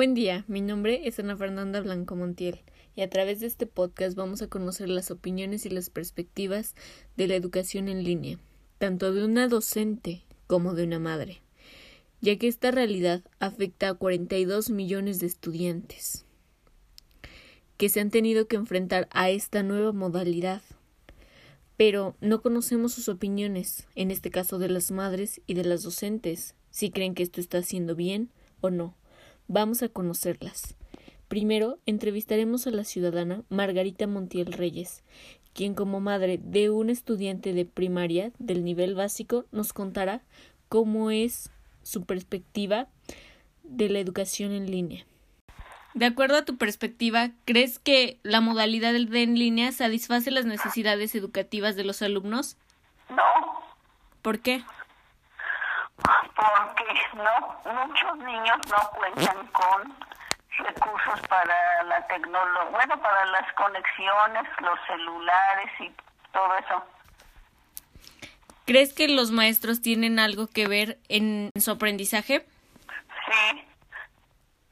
Buen día, mi nombre es Ana Fernanda Blanco Montiel y a través de este podcast vamos a conocer las opiniones y las perspectivas de la educación en línea, tanto de una docente como de una madre, ya que esta realidad afecta a 42 millones de estudiantes que se han tenido que enfrentar a esta nueva modalidad. Pero no conocemos sus opiniones, en este caso de las madres y de las docentes, si creen que esto está haciendo bien o no. Vamos a conocerlas. Primero, entrevistaremos a la ciudadana Margarita Montiel Reyes, quien como madre de un estudiante de primaria del nivel básico nos contará cómo es su perspectiva de la educación en línea. De acuerdo a tu perspectiva, ¿crees que la modalidad de en línea satisface las necesidades educativas de los alumnos? No. ¿Por qué? Porque no muchos niños no cuentan con recursos para la tecnología, bueno, para las conexiones, los celulares y todo eso. ¿Crees que los maestros tienen algo que ver en su aprendizaje? Sí,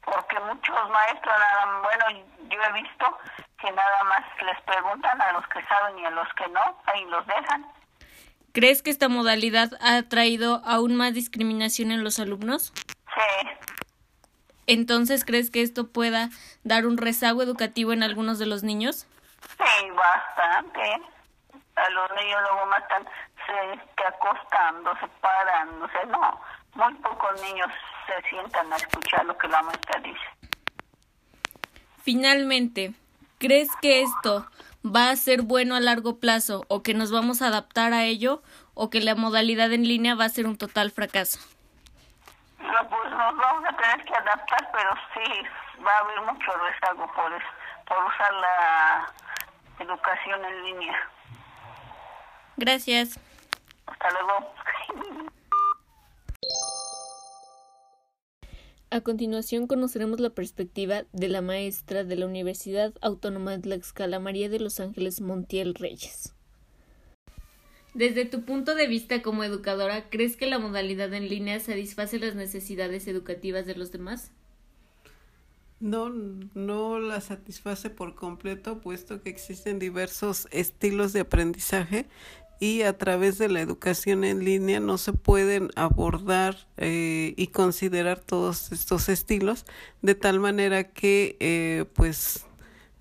porque muchos maestros, nada, bueno, yo he visto que nada más les preguntan a los que saben y a los que no, ahí los dejan. ¿Crees que esta modalidad ha traído aún más discriminación en los alumnos? Sí. Entonces, ¿crees que esto pueda dar un rezago educativo en algunos de los niños? Sí, bastante. A los niños luego más están se, acostándose, parándose. No, muy pocos niños se sientan a escuchar lo que la maestra dice. Finalmente, ¿crees que esto va a ser bueno a largo plazo o que nos vamos a adaptar a ello o que la modalidad en línea va a ser un total fracaso? No, pues nos vamos a tener que adaptar, pero sí, va a haber mucho rezago por, por usar la educación en línea. Gracias. Hasta luego. A continuación conoceremos la perspectiva de la maestra de la Universidad Autónoma de Tlaxcala, María de los Ángeles Montiel Reyes. Desde tu punto de vista como educadora, ¿crees que la modalidad en línea satisface las necesidades educativas de los demás? No, no la satisface por completo, puesto que existen diversos estilos de aprendizaje y a través de la educación en línea no se pueden abordar eh, y considerar todos estos estilos de tal manera que eh, pues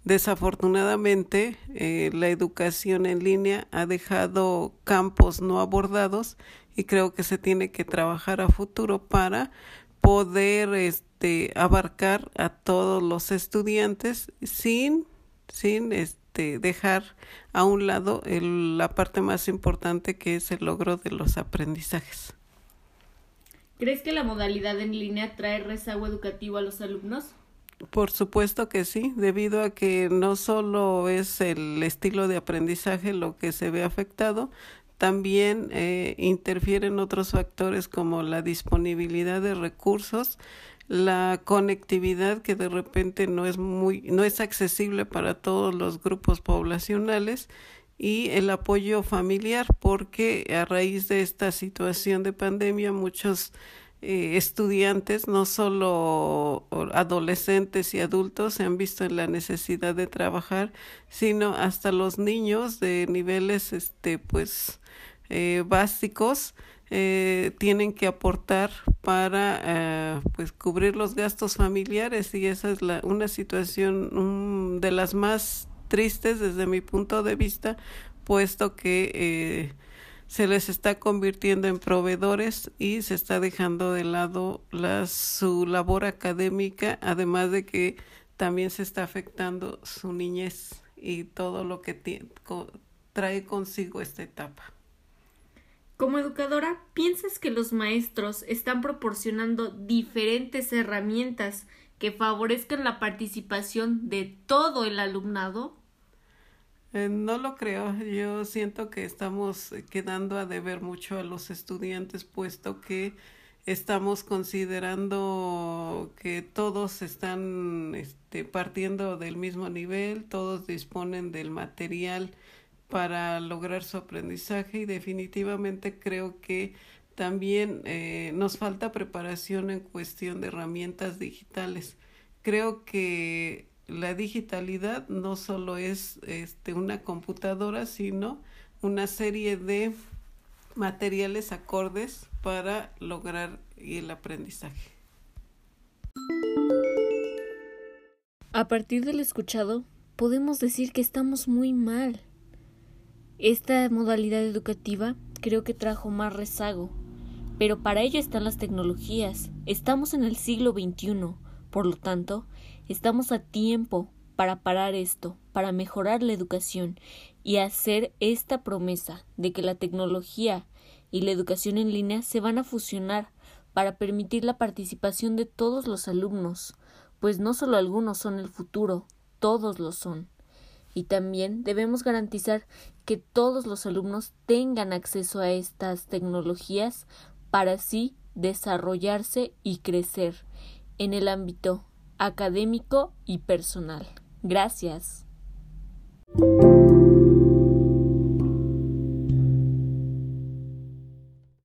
desafortunadamente eh, la educación en línea ha dejado campos no abordados y creo que se tiene que trabajar a futuro para poder este abarcar a todos los estudiantes sin sin este este, dejar a un lado la parte más importante que es el logro de los aprendizajes. ¿Crees que la modalidad en línea trae rezago educativo a los alumnos? Por supuesto que sí, debido a que no solo es el estilo de aprendizaje lo que se ve afectado, también eh, interfieren otros factores como la disponibilidad de recursos, la conectividad que de repente no es muy no es accesible para todos los grupos poblacionales y el apoyo familiar porque a raíz de esta situación de pandemia muchos eh, estudiantes, no solo adolescentes y adultos, se han visto en la necesidad de trabajar, sino hasta los niños de niveles, este, pues, eh, básicos eh, tienen que aportar para eh, pues cubrir los gastos familiares y esa es la, una situación de las más tristes desde mi punto de vista puesto que eh, se les está convirtiendo en proveedores y se está dejando de lado la, su labor académica además de que también se está afectando su niñez y todo lo que trae consigo esta etapa. Como educadora, ¿piensas que los maestros están proporcionando diferentes herramientas que favorezcan la participación de todo el alumnado? Eh, no lo creo. Yo siento que estamos quedando a deber mucho a los estudiantes, puesto que estamos considerando que todos están este, partiendo del mismo nivel, todos disponen del material para lograr su aprendizaje y definitivamente creo que también eh, nos falta preparación en cuestión de herramientas digitales. creo que la digitalidad no solo es este, una computadora, sino una serie de materiales acordes para lograr el aprendizaje. A partir del escuchado, podemos decir que estamos muy mal. Esta modalidad educativa creo que trajo más rezago, pero para ello están las tecnologías. Estamos en el siglo XXI, por lo tanto, estamos a tiempo para parar esto, para mejorar la educación y hacer esta promesa de que la tecnología y la educación en línea se van a fusionar para permitir la participación de todos los alumnos, pues no solo algunos son el futuro, todos lo son. Y también debemos garantizar que todos los alumnos tengan acceso a estas tecnologías para así desarrollarse y crecer en el ámbito académico y personal. Gracias.